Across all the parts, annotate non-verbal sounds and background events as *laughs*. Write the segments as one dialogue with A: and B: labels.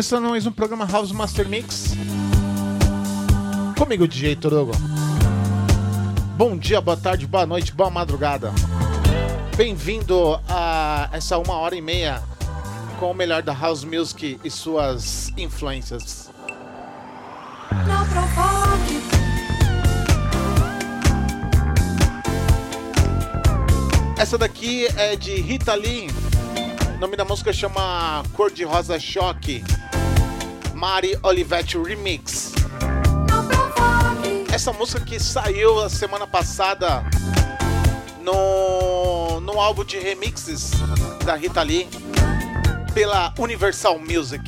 A: começando mais um programa House Master Mix. Comigo, DJ Torogo. Bom dia, boa tarde, boa noite, boa madrugada. Bem-vindo a essa uma hora e meia com o melhor da House Music e suas influências. Essa daqui é de Rita Lee. O nome da música chama Cor de Rosa Choque. Mari Olivetti Remix. Essa música que saiu a semana passada no, no álbum de remixes da Rita Lee pela Universal Music.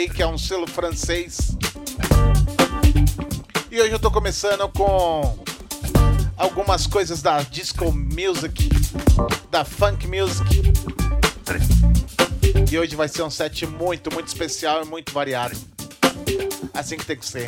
B: Aí, que é um selo francês. E hoje eu tô começando com algumas coisas da disco music, da funk music. E hoje vai ser um set muito, muito especial e muito variado. Assim que tem que ser.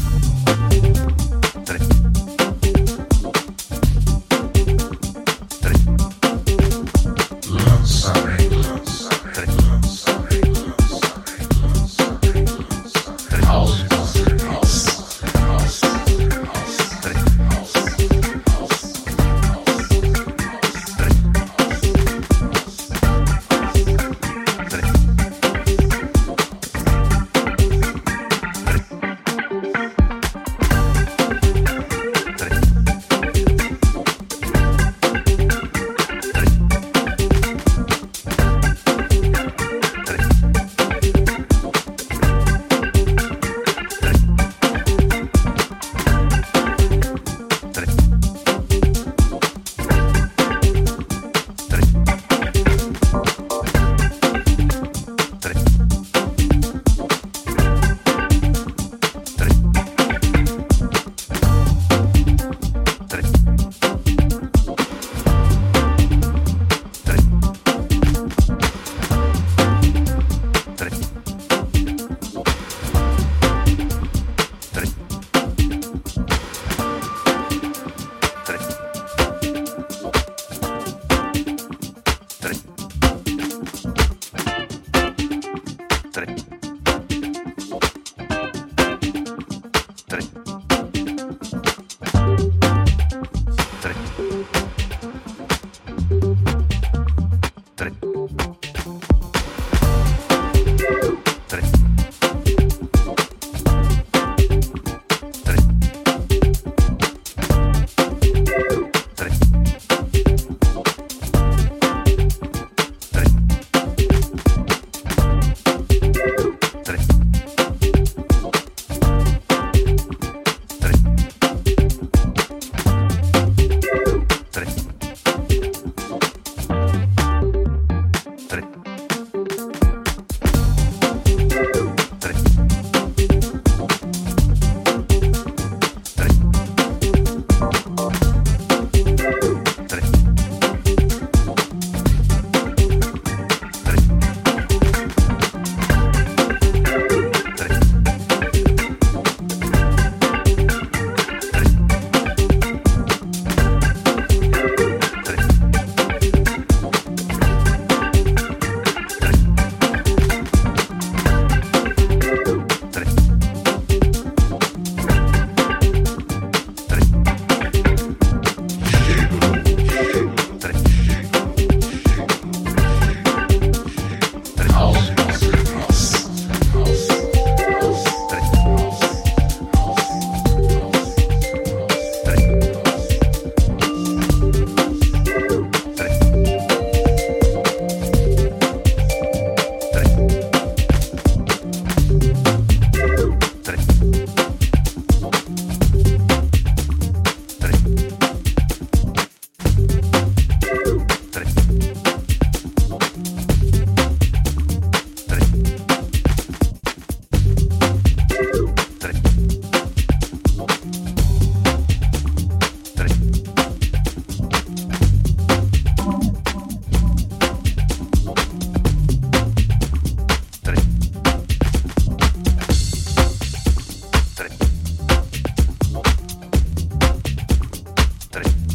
B: завтра.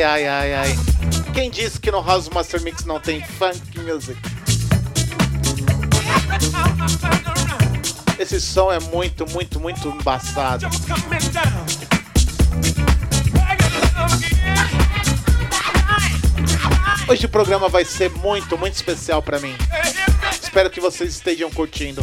B: Ai, ai, ai, ai. Quem disse que no House Master Mix não tem funk music? Esse som é muito, muito, muito embaçado. Hoje o programa vai ser muito, muito especial para mim. Espero que vocês estejam curtindo.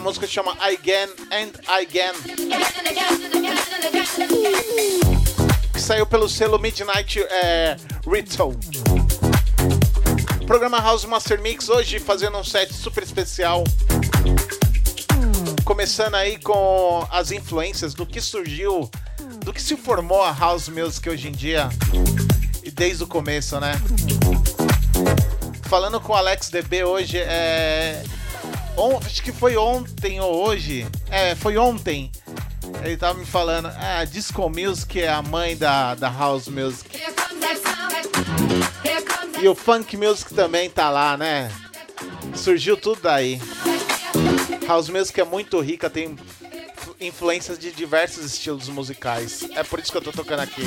B: Música chama again and again
C: and again.
B: que saiu pelo selo Midnight é, Ritual. Programa House Master Mix hoje fazendo um set super especial. Começando aí com as influências do que surgiu, do que se formou a House Music hoje em dia. E desde o começo, né? Falando com o Alex DB hoje, é. Acho que foi ontem ou hoje. É, foi ontem. Ele tava me falando, ah, Disco Music é a mãe da, da House Music. E o Funk Music também tá lá, né? Surgiu tudo daí. House Music é muito rica, tem influ- influências de diversos estilos musicais. É por isso que eu tô tocando aqui.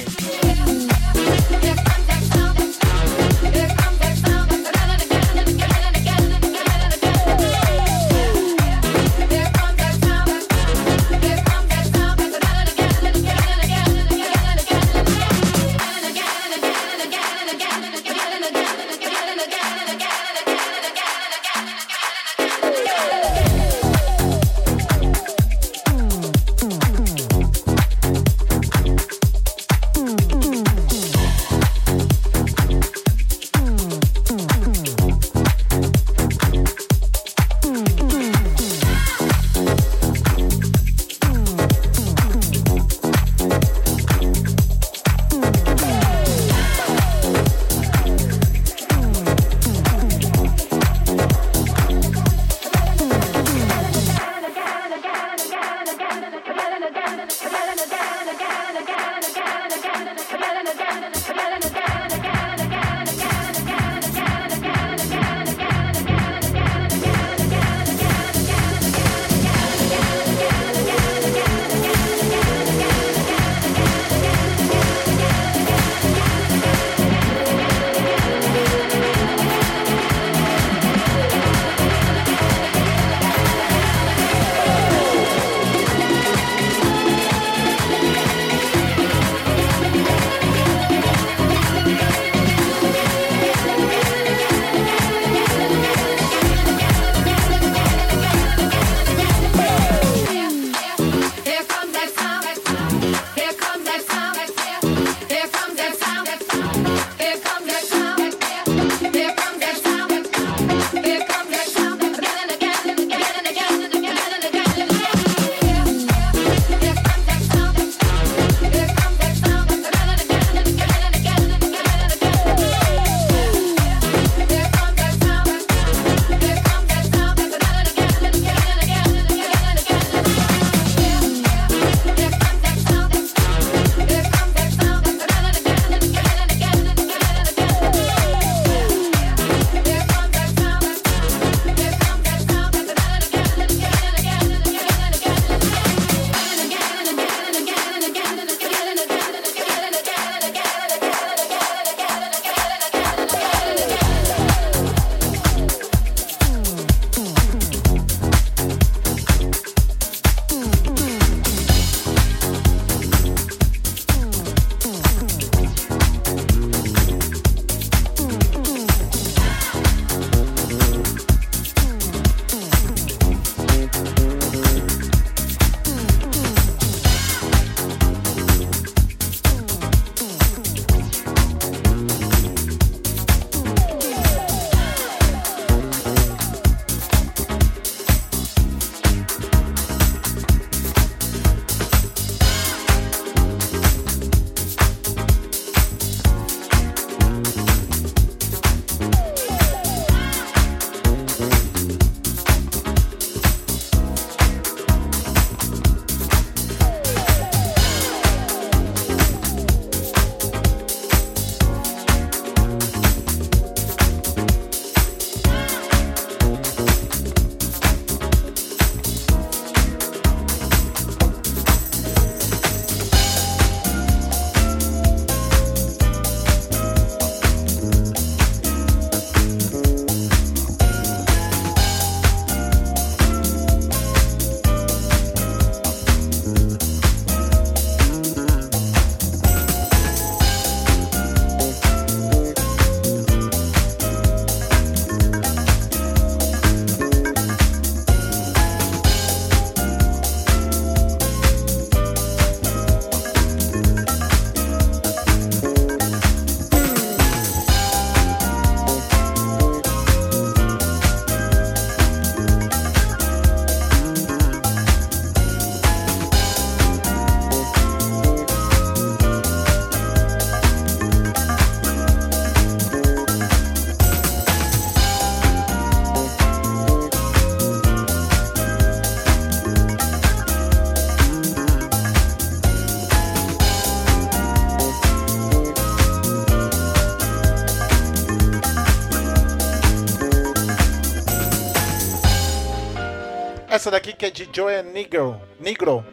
B: Essa daqui que é de Joey Negro, Negro.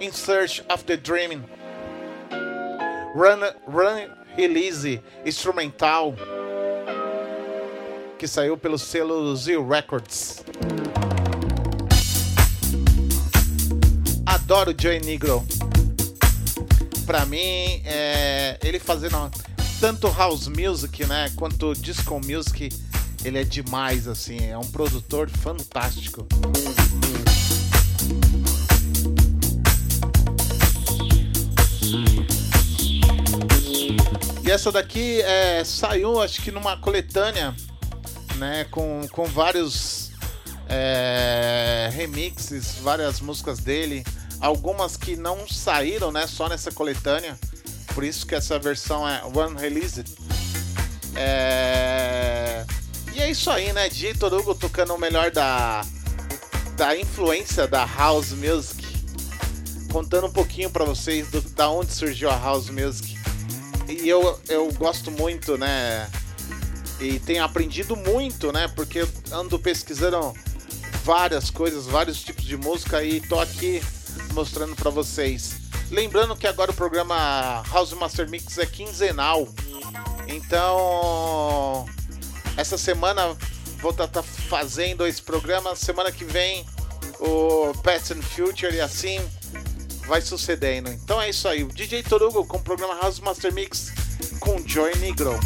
B: In Search of the Dream. Run, Run Release instrumental que saiu pelo selo Z Records. Adoro Joey Negro. Pra mim, é, ele fazendo tanto house music, né, quanto disco music, ele é demais assim, é um produtor fantástico. E essa daqui é, saiu, acho que numa coletânea, né, com, com vários é, remixes, várias músicas dele, algumas que não saíram, né, só nessa coletânea. Por isso que essa versão é One Released. É... Isso aí, né? Dito Hugo tocando o melhor da, da influência da House Music. Contando um pouquinho para vocês do, da onde surgiu a House Music. E eu, eu gosto muito, né? E tenho aprendido muito, né? Porque ando pesquisando várias coisas, vários tipos de música e tô aqui mostrando para vocês. Lembrando que agora o programa House Master Mix é quinzenal. Então, essa semana vou estar tá, tá fazendo esse programa. Semana que vem, o Past and Future e assim vai sucedendo. Então é isso aí. O DJ Torugo com o programa House Master Mix com Joy Negro.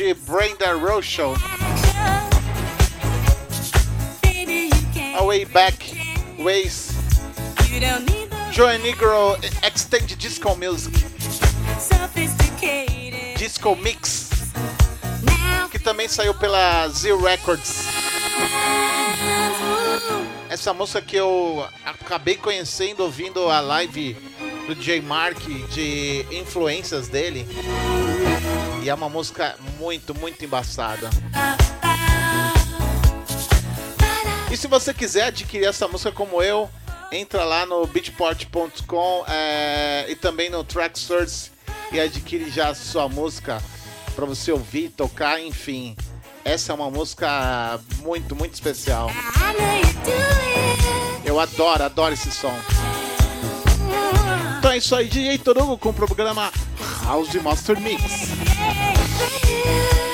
B: De Brenda Rochelle. Away Back Ways. Joe Negro Extended Disco Music. Disco Mix. Que também saiu pela Zero Records. Essa música que eu acabei conhecendo ouvindo a live do J Mark de influências dele. E é uma música muito, muito embaçada. E se você quiser adquirir essa música como eu, entra lá no beatport.com é, e também no Tracksource e adquire já a sua música para você ouvir, tocar, enfim. Essa é uma música muito, muito especial. Eu adoro, adoro esse som. Então é isso aí, DJ Torugo com o programa House Master Mix.
A: Yeah.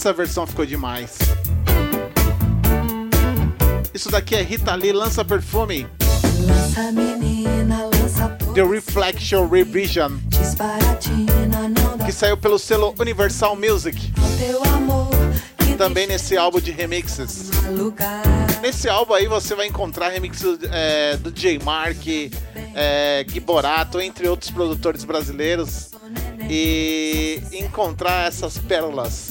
B: Essa versão ficou demais. Isso daqui é Rita Lee, lança perfume.
A: Lança menina, lança
B: The Reflection Revision, que saiu pelo selo Universal Music,
A: amor
B: também nesse álbum de remixes. Nesse álbum aí você vai encontrar remixes é, do J Mark, é, Gui Borato, entre outros produtores brasileiros. E encontrar essas pérolas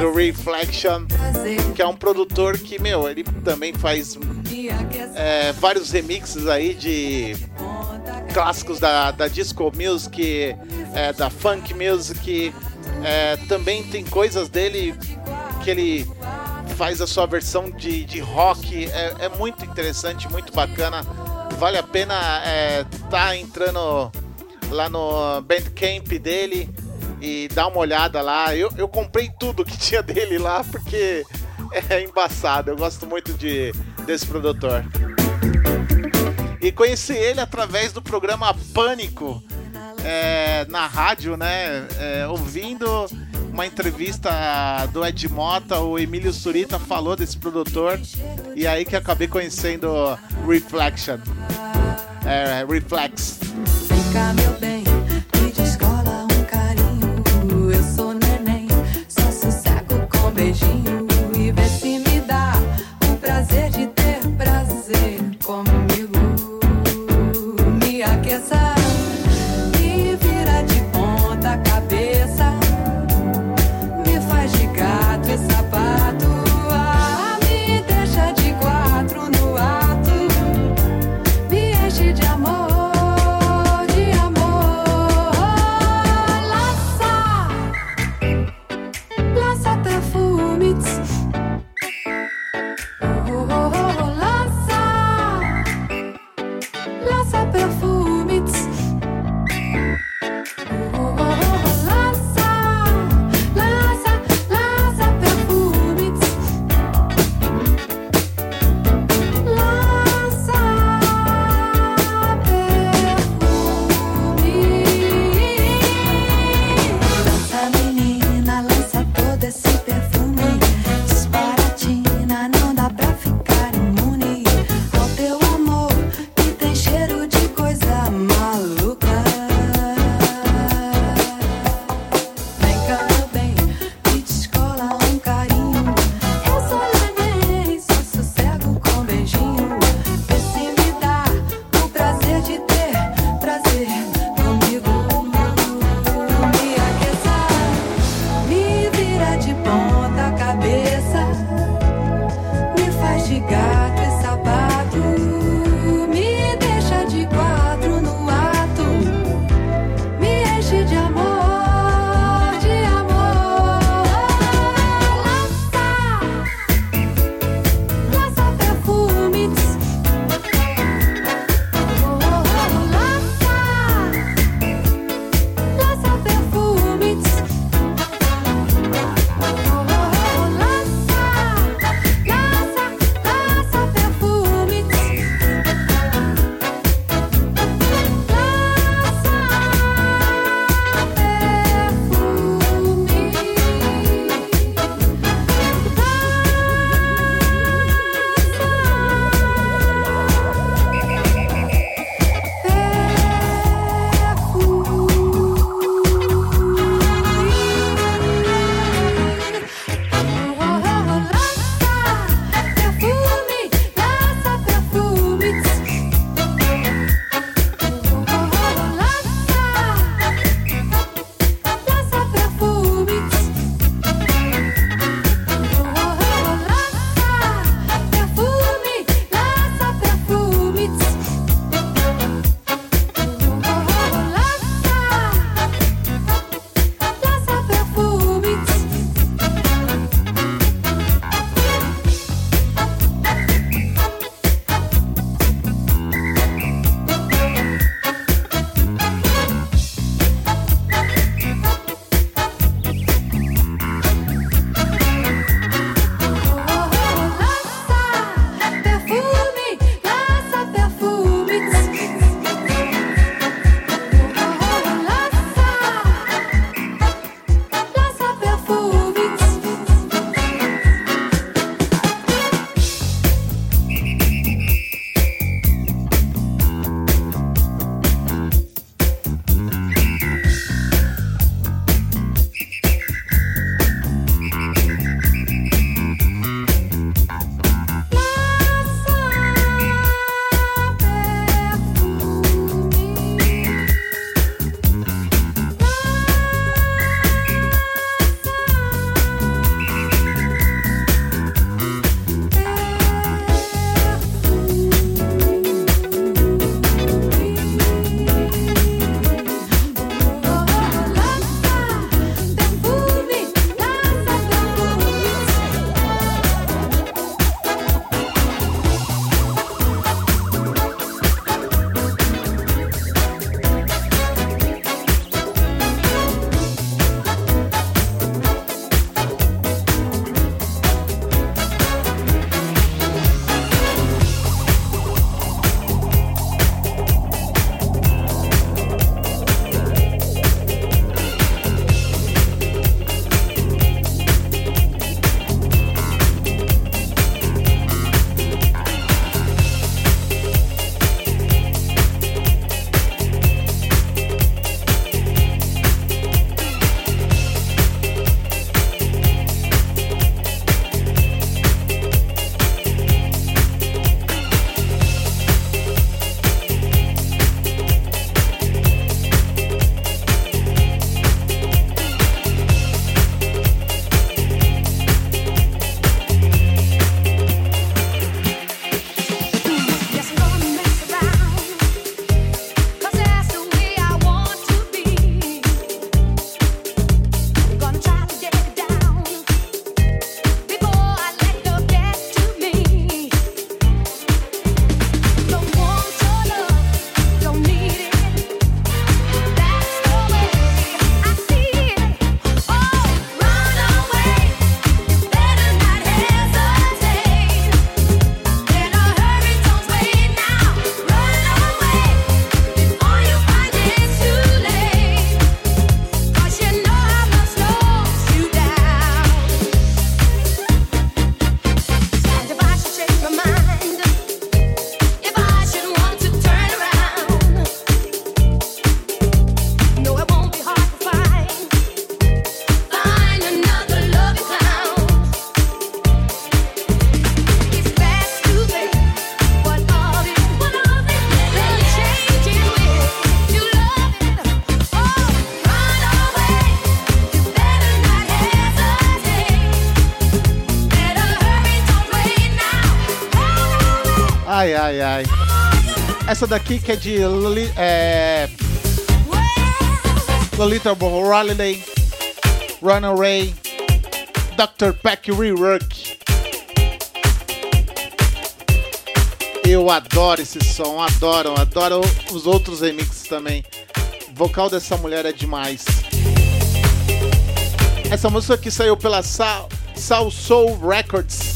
B: do Reflection, que é um produtor que, meu, ele também faz é, vários remixes aí de clássicos da, da disco music, é, da funk music. É, também tem coisas dele que ele faz a sua versão de, de rock. É, é muito interessante, muito bacana. Vale a pena é, tá entrando lá no Bandcamp dele e dar uma olhada lá. Eu, eu comprei tudo que *laughs* tinha dele lá porque é embaçado. Eu gosto muito de, desse produtor. E conheci ele através do programa Pânico é, na rádio, né? É, ouvindo uma entrevista do Ed Mota, o Emílio Surita falou desse produtor e aí que acabei conhecendo Reflection. É, Reflex.
D: Ai. Essa daqui que é de Loli, é, Lolita Holiday, Runaway, Dr. Peck Rework. Eu adoro esse som, adoro, adoro os outros remixes também. O vocal dessa mulher é demais. Essa música que saiu pela Sal, Sal Soul Records.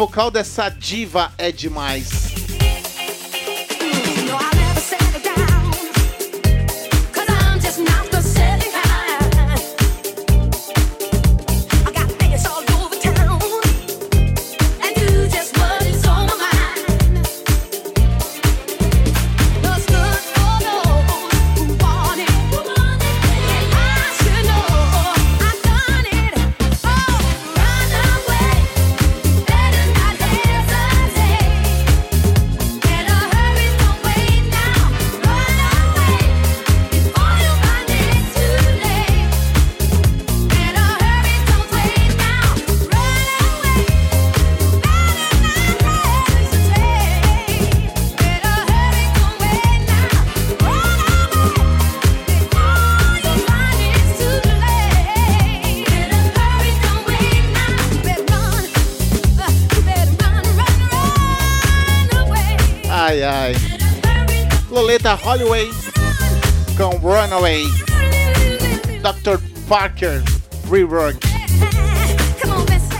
D: Vocal dessa diva é demais. Holloway com Runaway. Dr. Parker Rework.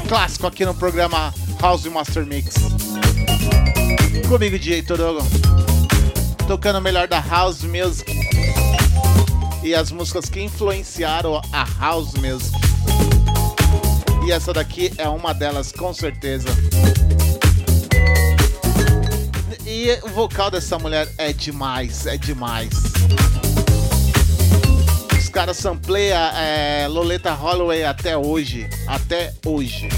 D: Clássico aqui no programa House Master Mix. Comigo, DJ Torogo. Tocando o melhor da House Music. E as músicas que influenciaram a House Music. E essa daqui é uma delas, com certeza. E o vocal dessa mulher é demais, é demais. Os caras sampleiam é, Loleta Holloway até hoje. Até hoje.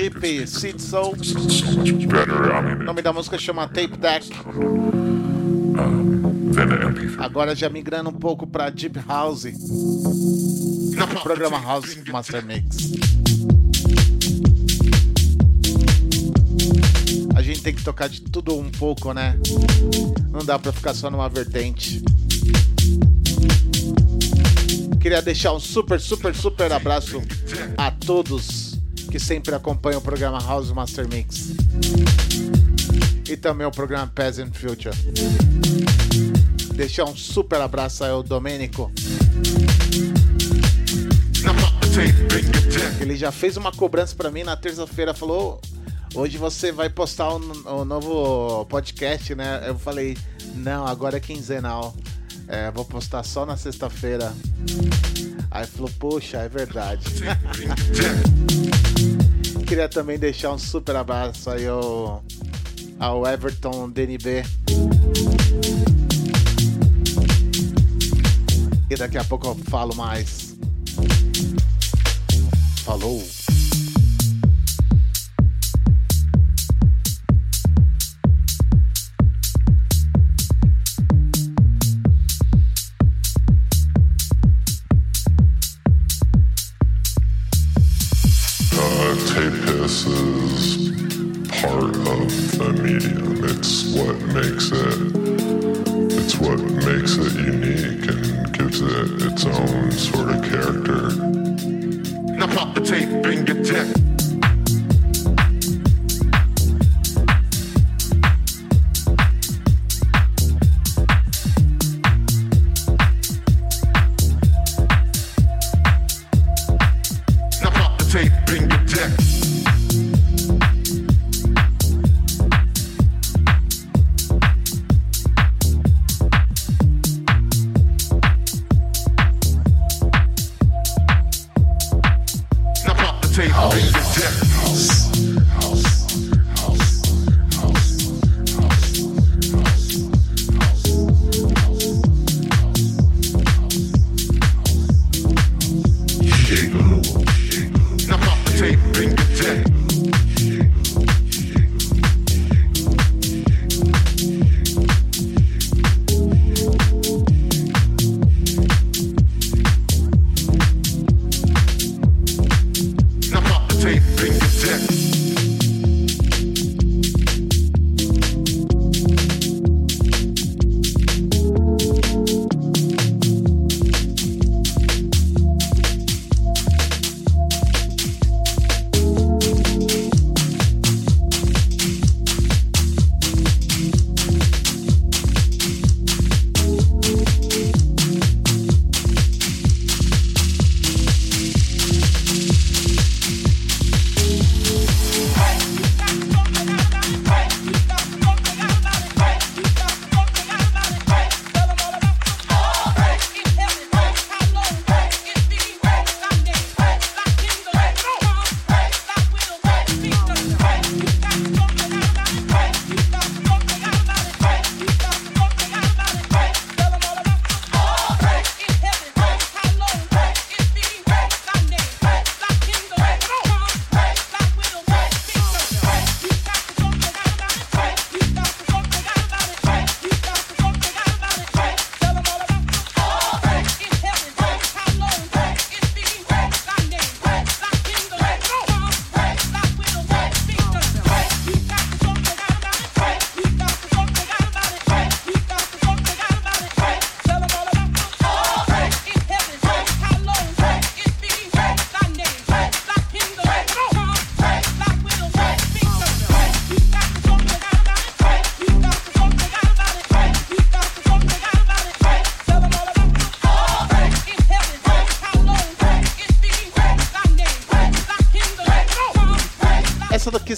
B: Deep Seed Soul. O nome da música chama Tape Deck.
E: than an MP3.
B: Agora já migrando um pouco pra Deep House. Programa House *laughs* Master Mix. A gente tem que tocar de tudo um pouco, né? Não dá pra ficar só numa vertente. Queria deixar um super, super, super abraço a todos que sempre acompanham o programa House Master Mix. E também o programa Peasant Future. Deixar um super abraço aí ao Domênico. Ele já fez uma cobrança pra mim na terça-feira, falou: "Hoje você vai postar um, um novo podcast, né?" Eu falei: "Não, agora é quinzenal. É, vou postar só na sexta-feira." Aí falou: "Poxa, é verdade." *laughs* Queria também deixar um super abraço aí ao, ao Everton DNB. E daqui a pouco eu falo mais. Falou!
E: Part of the medium. It's what makes it. It's what makes it unique and gives it its own sort of character.
F: Now pop the tape get tech.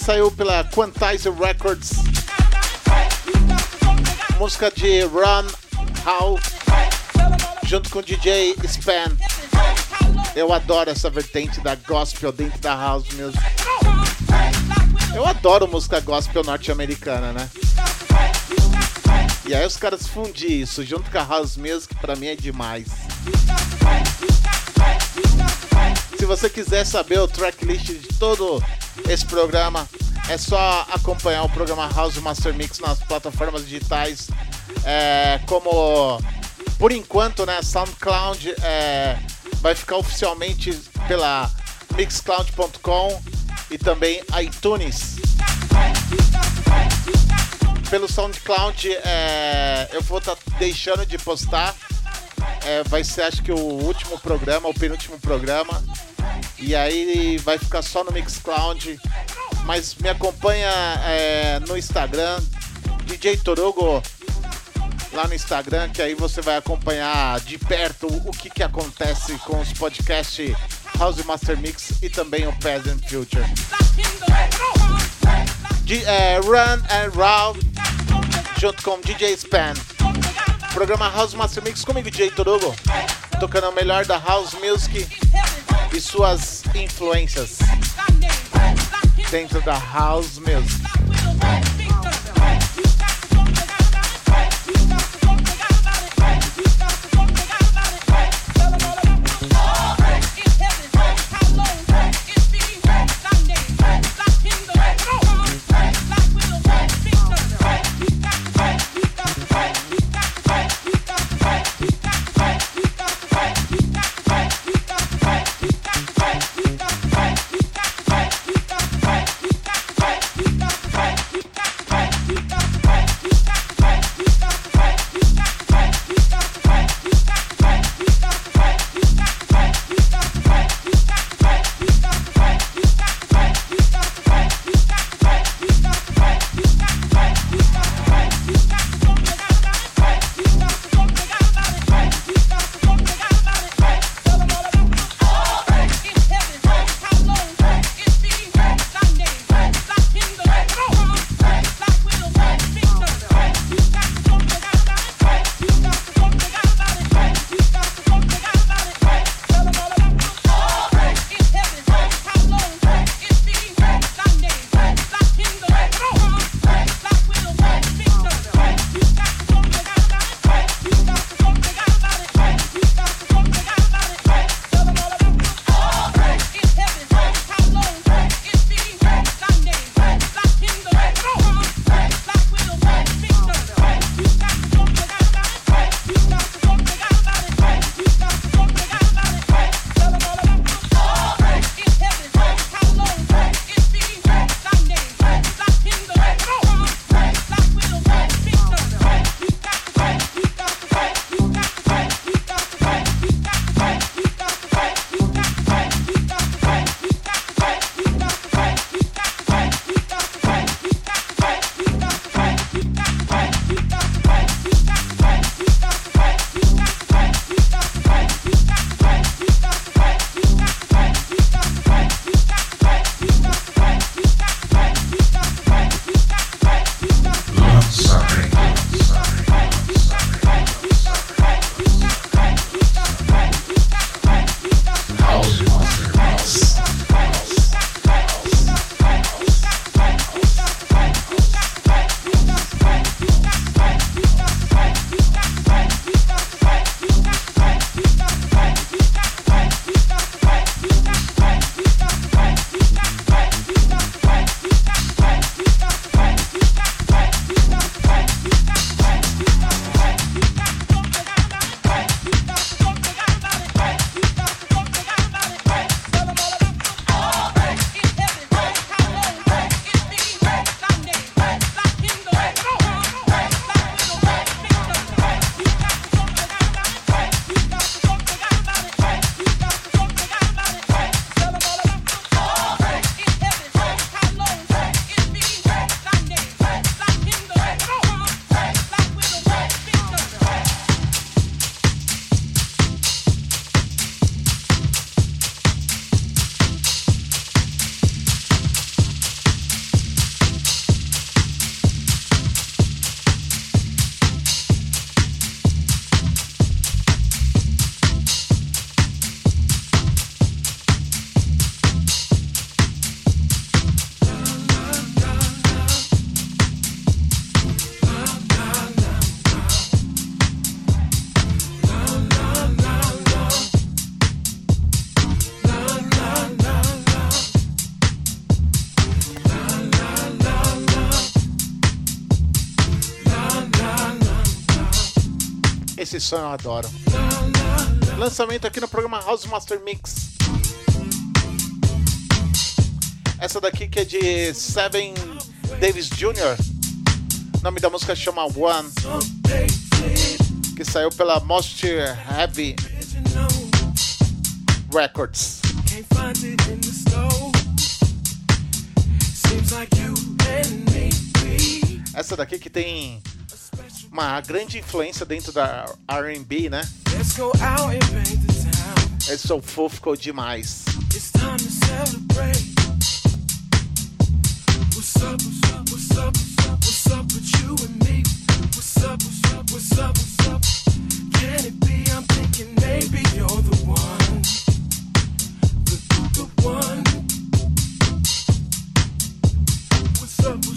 B: Saiu pela Quantizer Records. Música de Run How, junto com o DJ Span. Eu adoro essa vertente da gospel dentro da house music. Eu adoro música gospel norte-americana, né? E aí os caras fundir isso junto com a house music, pra mim é demais. Se você quiser saber o tracklist de todo esse programa, é só acompanhar o programa House Master Mix nas plataformas digitais. É, como por enquanto, né, SoundCloud é, vai ficar oficialmente pela mixcloud.com e também iTunes. Pelo SoundCloud, é, eu vou estar deixando de postar. É, vai ser, acho que, o último programa, o penúltimo programa. E aí vai ficar só no Mixcloud. Mas me acompanha é, no Instagram, DJ Torugo, lá no Instagram, que aí você vai acompanhar de perto o que, que acontece com os podcasts House Master Mix e também o Present Future. De, é, Run and Round, junto com DJ Span. Programa House Master Mix comigo, DJ Torugo, tocando o melhor da House Music e suas influências dentro da House Music. Esse som eu adoro. Lançamento aqui no programa House Master Mix. Essa daqui que é de Seven Davis Jr. O nome da música chama One. Que saiu pela Most Heavy Records. Essa daqui que tem uma grande influência dentro da RB, né?
G: É
B: sou fofo ficou demais.
G: It's time to celebrate. What's up, what's up, what's up, what's up, with you and me? What's up, what's up, what's up, what's up? Can it be? I'm thinking maybe you're the one. The, the, one. What's up, what's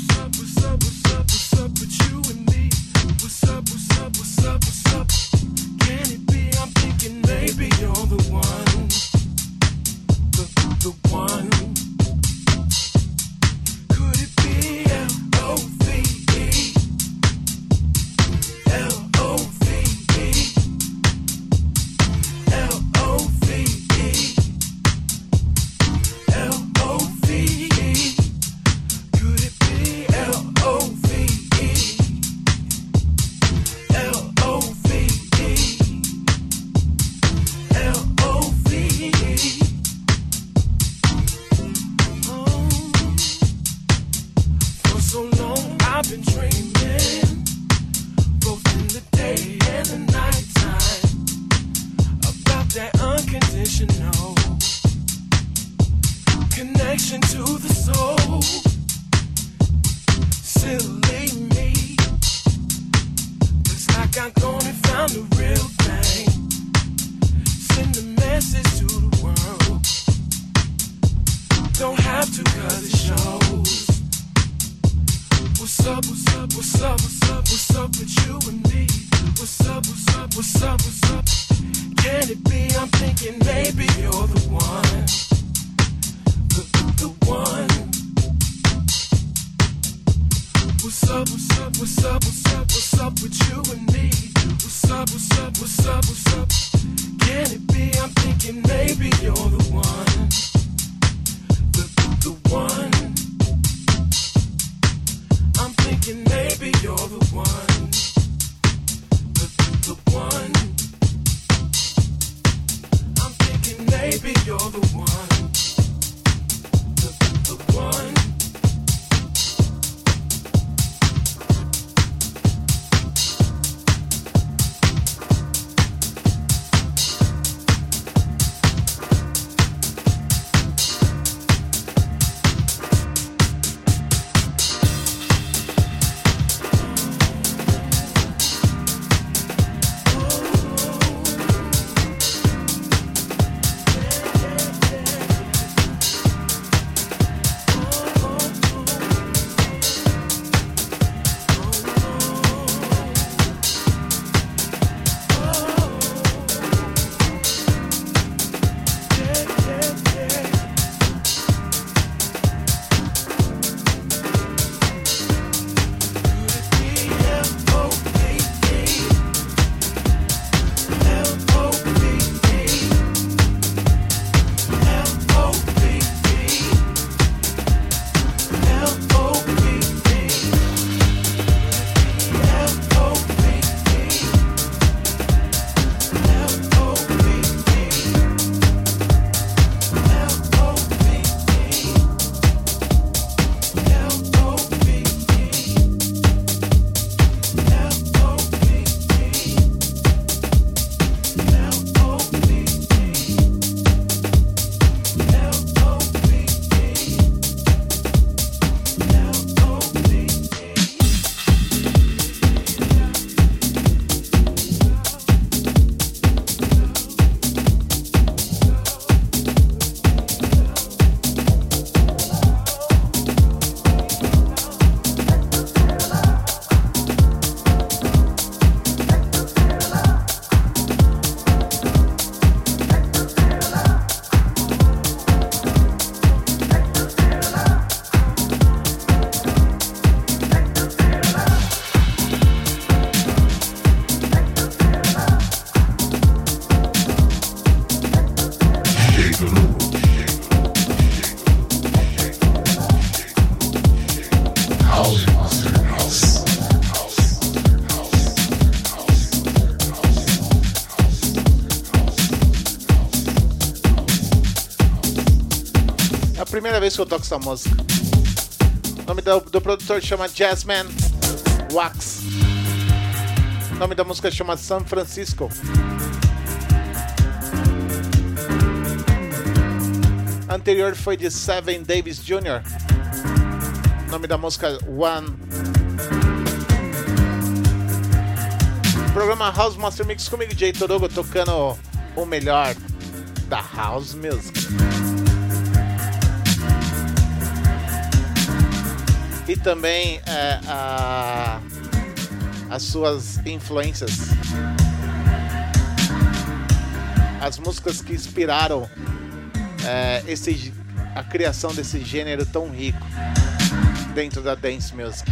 B: que eu toco essa música. O nome do, do produtor chama Jazzman Wax. O nome da música chama San Francisco. Anterior foi de Seven Davis Jr. O nome da música One. Programa House Master Mix comigo, Jay Torogo, tocando o melhor da House Music. E também é, a- as suas influências. As músicas que inspiraram é, esse, a criação desse gênero tão rico dentro da dance music.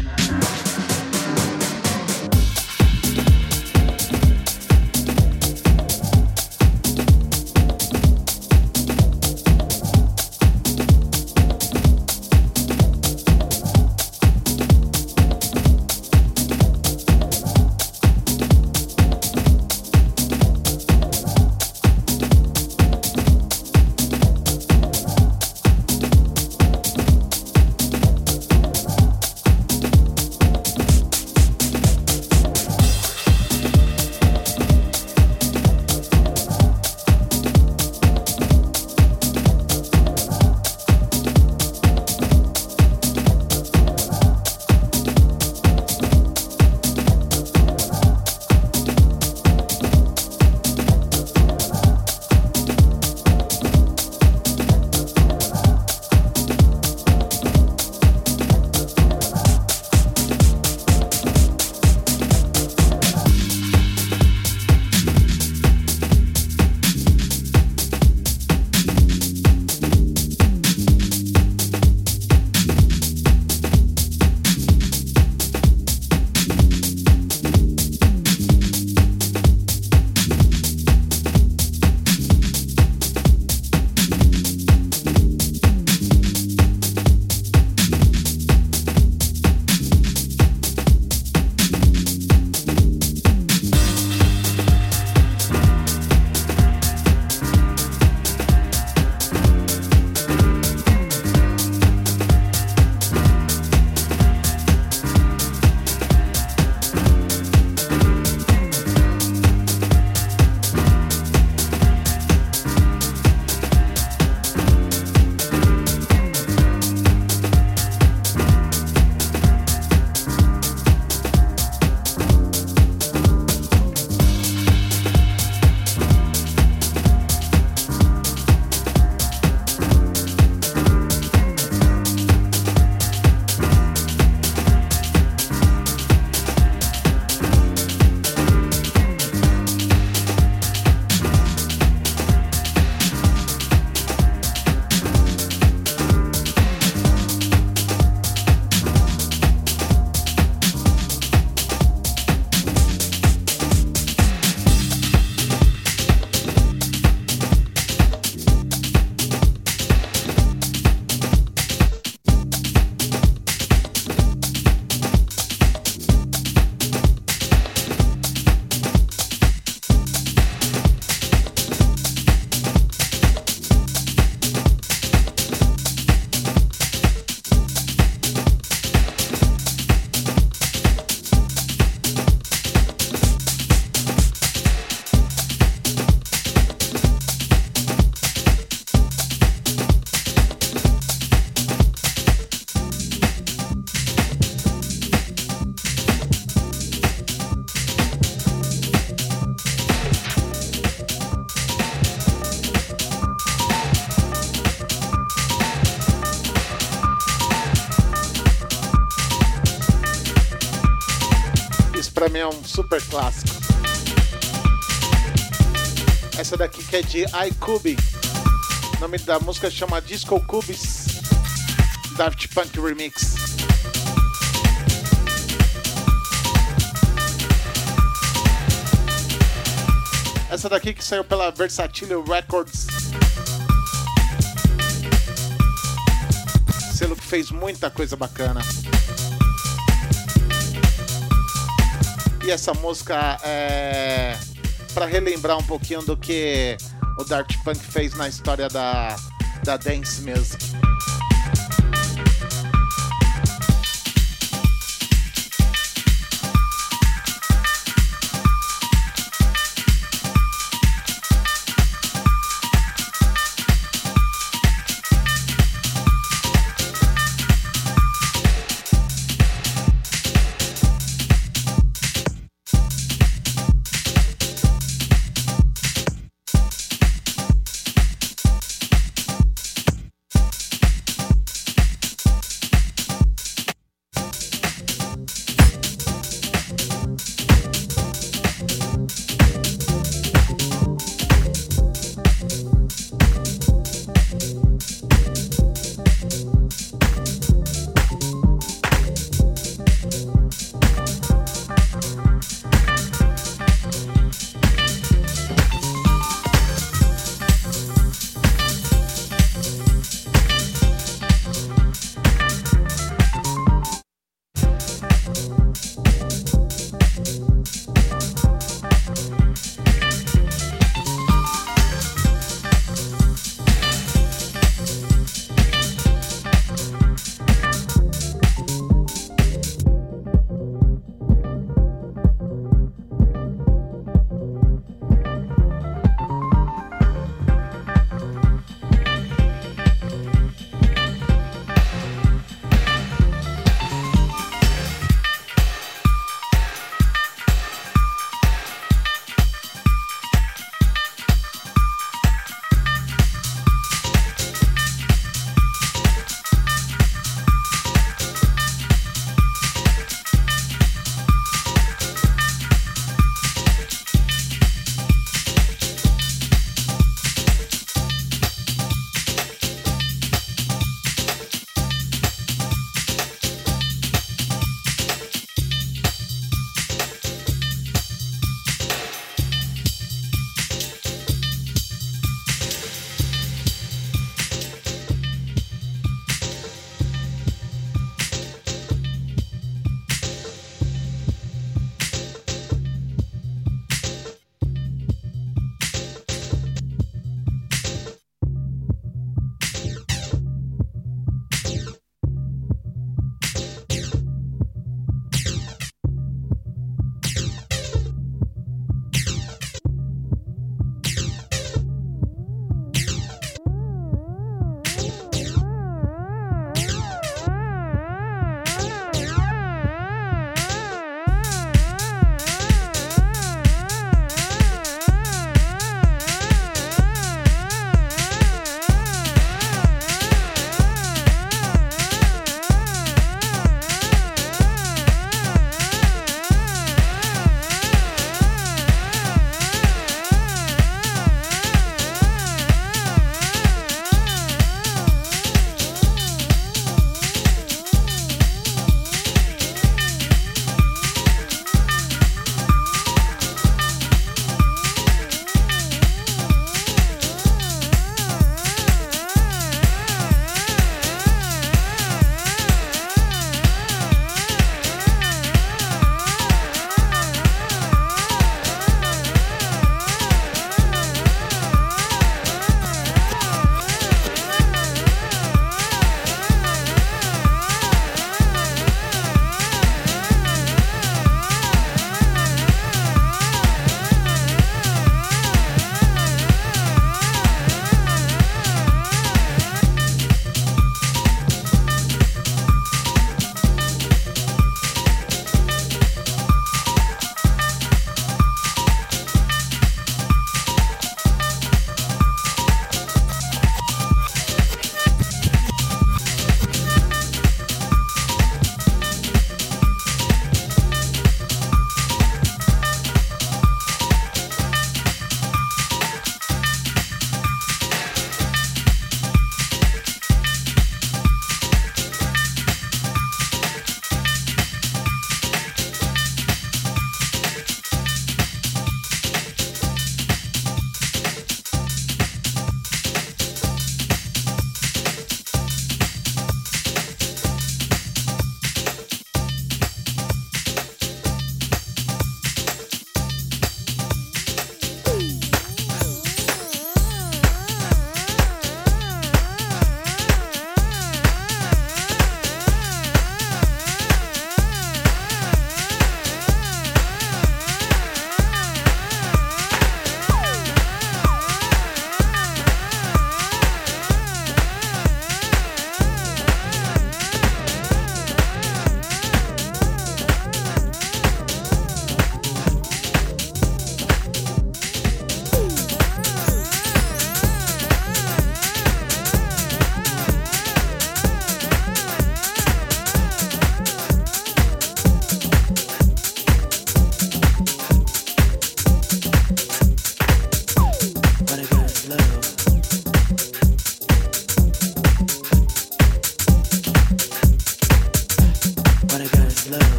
B: Mim é um super clássico. Essa daqui que é de iCube. O nome da música chama Disco Cubes Daft Punk Remix. Essa daqui que saiu pela Versatile Records. Selo que fez muita coisa bacana. E essa música é para relembrar um pouquinho do que o Daft Punk fez na história da, da dance music.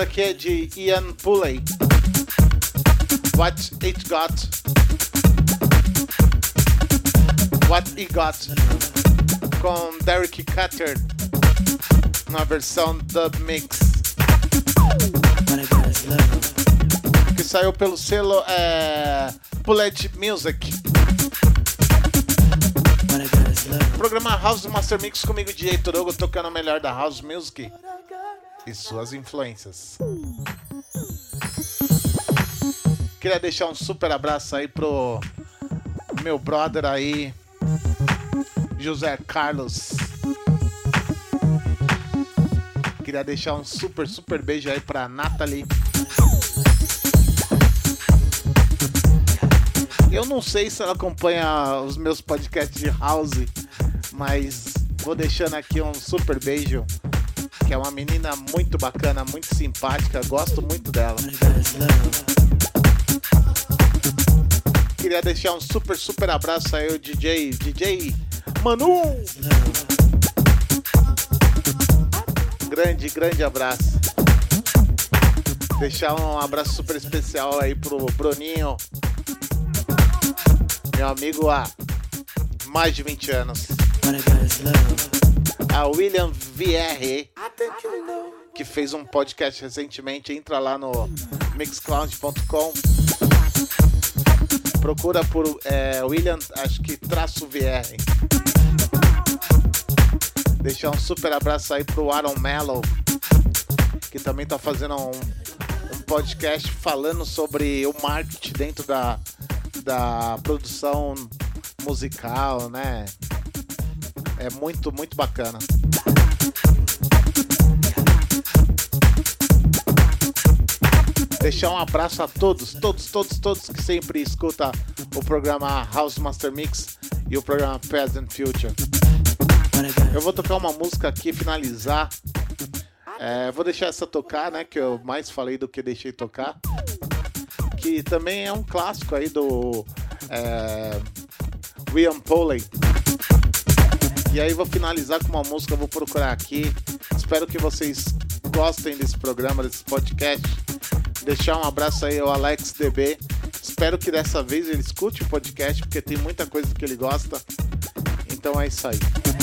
B: Daqui é de Ian Pulley. What It Got. What It Got. Com Derek Cutter. Na versão dub mix. Que saiu pelo selo é, Bullet Music. Programa House Master Mix comigo, DJ Torogo, tocando o melhor da House Music e suas influências. Queria deixar um super abraço aí pro meu brother aí, José Carlos. Queria deixar um super, super beijo aí pra Nathalie. Eu não sei se ela acompanha os meus podcasts de house, mas vou deixando aqui um super beijo, que é uma menina muito bacana, muito simpática, gosto muito dela. Queria deixar um super, super abraço aí ao DJ, DJ Manu. Grande, grande abraço. Deixar um abraço super especial aí pro Bruninho, meu amigo há mais de 20 anos. A William VR, que fez um podcast recentemente, entra lá no mixcloud.com. Procura por é, William, acho que traço VR. Deixar um super abraço aí pro Aaron Mello, que também tá fazendo um, um podcast falando sobre o marketing dentro da, da produção musical, né? É muito, muito bacana. Deixar um abraço a todos, todos, todos, todos que sempre escuta o programa House Master Mix e o programa Present Future. Eu vou tocar uma música aqui, finalizar. É, vou deixar essa tocar, né? Que eu mais falei do que deixei tocar. Que também é um clássico aí do é, William Poley. E aí vou finalizar com uma música, vou procurar aqui. Espero que vocês gostem desse programa, desse podcast. Deixar um abraço aí ao Alex DB. Espero que dessa vez ele escute o podcast, porque tem muita coisa que ele gosta. Então é isso aí.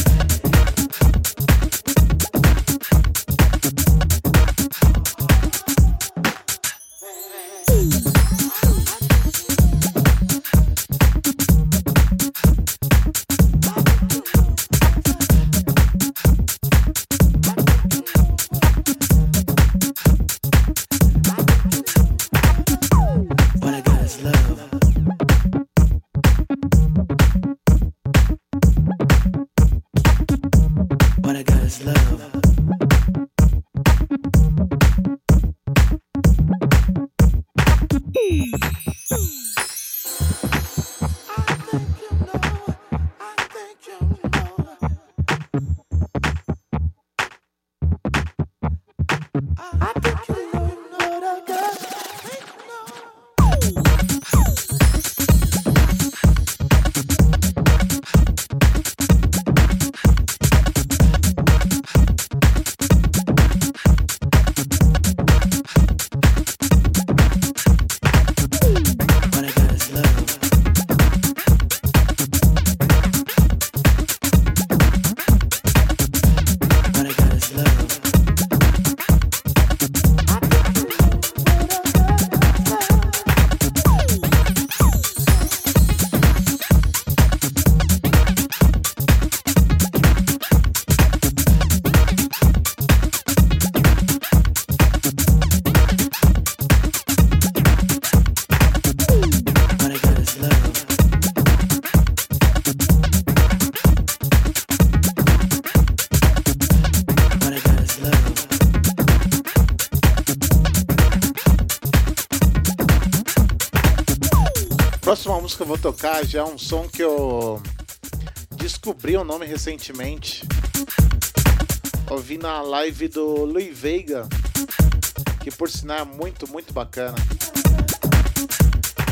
B: Tocar já é um som que eu descobri o nome recentemente. Ouvi na live do Luiz Veiga, que por sinal é muito, muito bacana.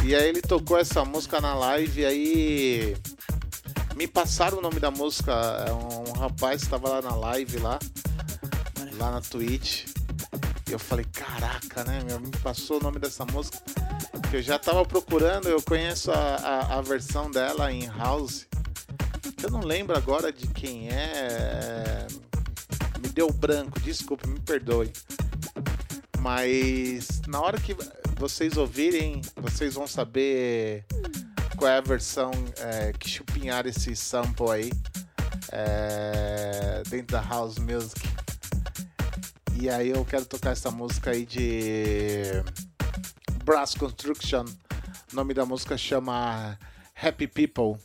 B: E aí ele tocou essa música na live e aí me passaram o nome da música. É Um rapaz estava lá na live lá, lá na Twitch. E eu falei, caraca, né? Meu, me passou o nome dessa música. Eu já tava procurando, eu conheço a, a, a versão dela em House. Eu não lembro agora de quem é. Me deu branco, desculpe, me perdoe. Mas na hora que vocês ouvirem, vocês vão saber qual é a versão é, que chupinhar esse sample aí é, dentro da house music. E aí eu quero tocar essa música aí de Brass Construction. O nome da música chama Happy People.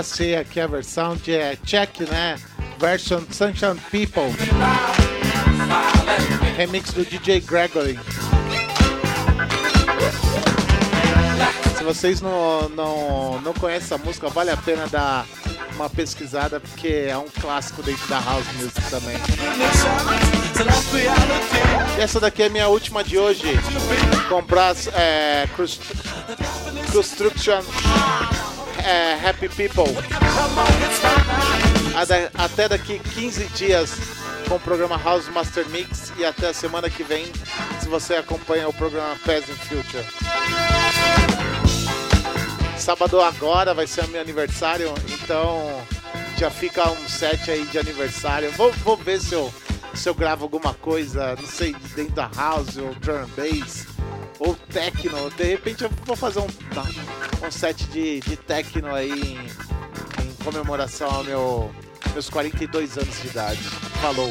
B: Achei aqui a versão de é, Check, né? Version Sunshine People. Remix do DJ Gregory. Se vocês não, não, não conhecem essa música, vale a pena dar uma pesquisada, porque é um clássico dentro da House Music também. E essa daqui é a minha última de hoje. Comprar é, Construction é, Happy People. Até daqui 15 dias com o programa House Master Mix e até a semana que vem se você acompanha o programa Peasant Future. Sábado agora vai ser meu aniversário, então já fica um set aí de aniversário. Vou, vou ver se eu, se eu gravo alguma coisa, não sei, dentro da house ou drum bass ou techno. De repente eu vou fazer um, um set de, de techno aí em, em comemoração ao meu, meus 42 anos de idade. Falou!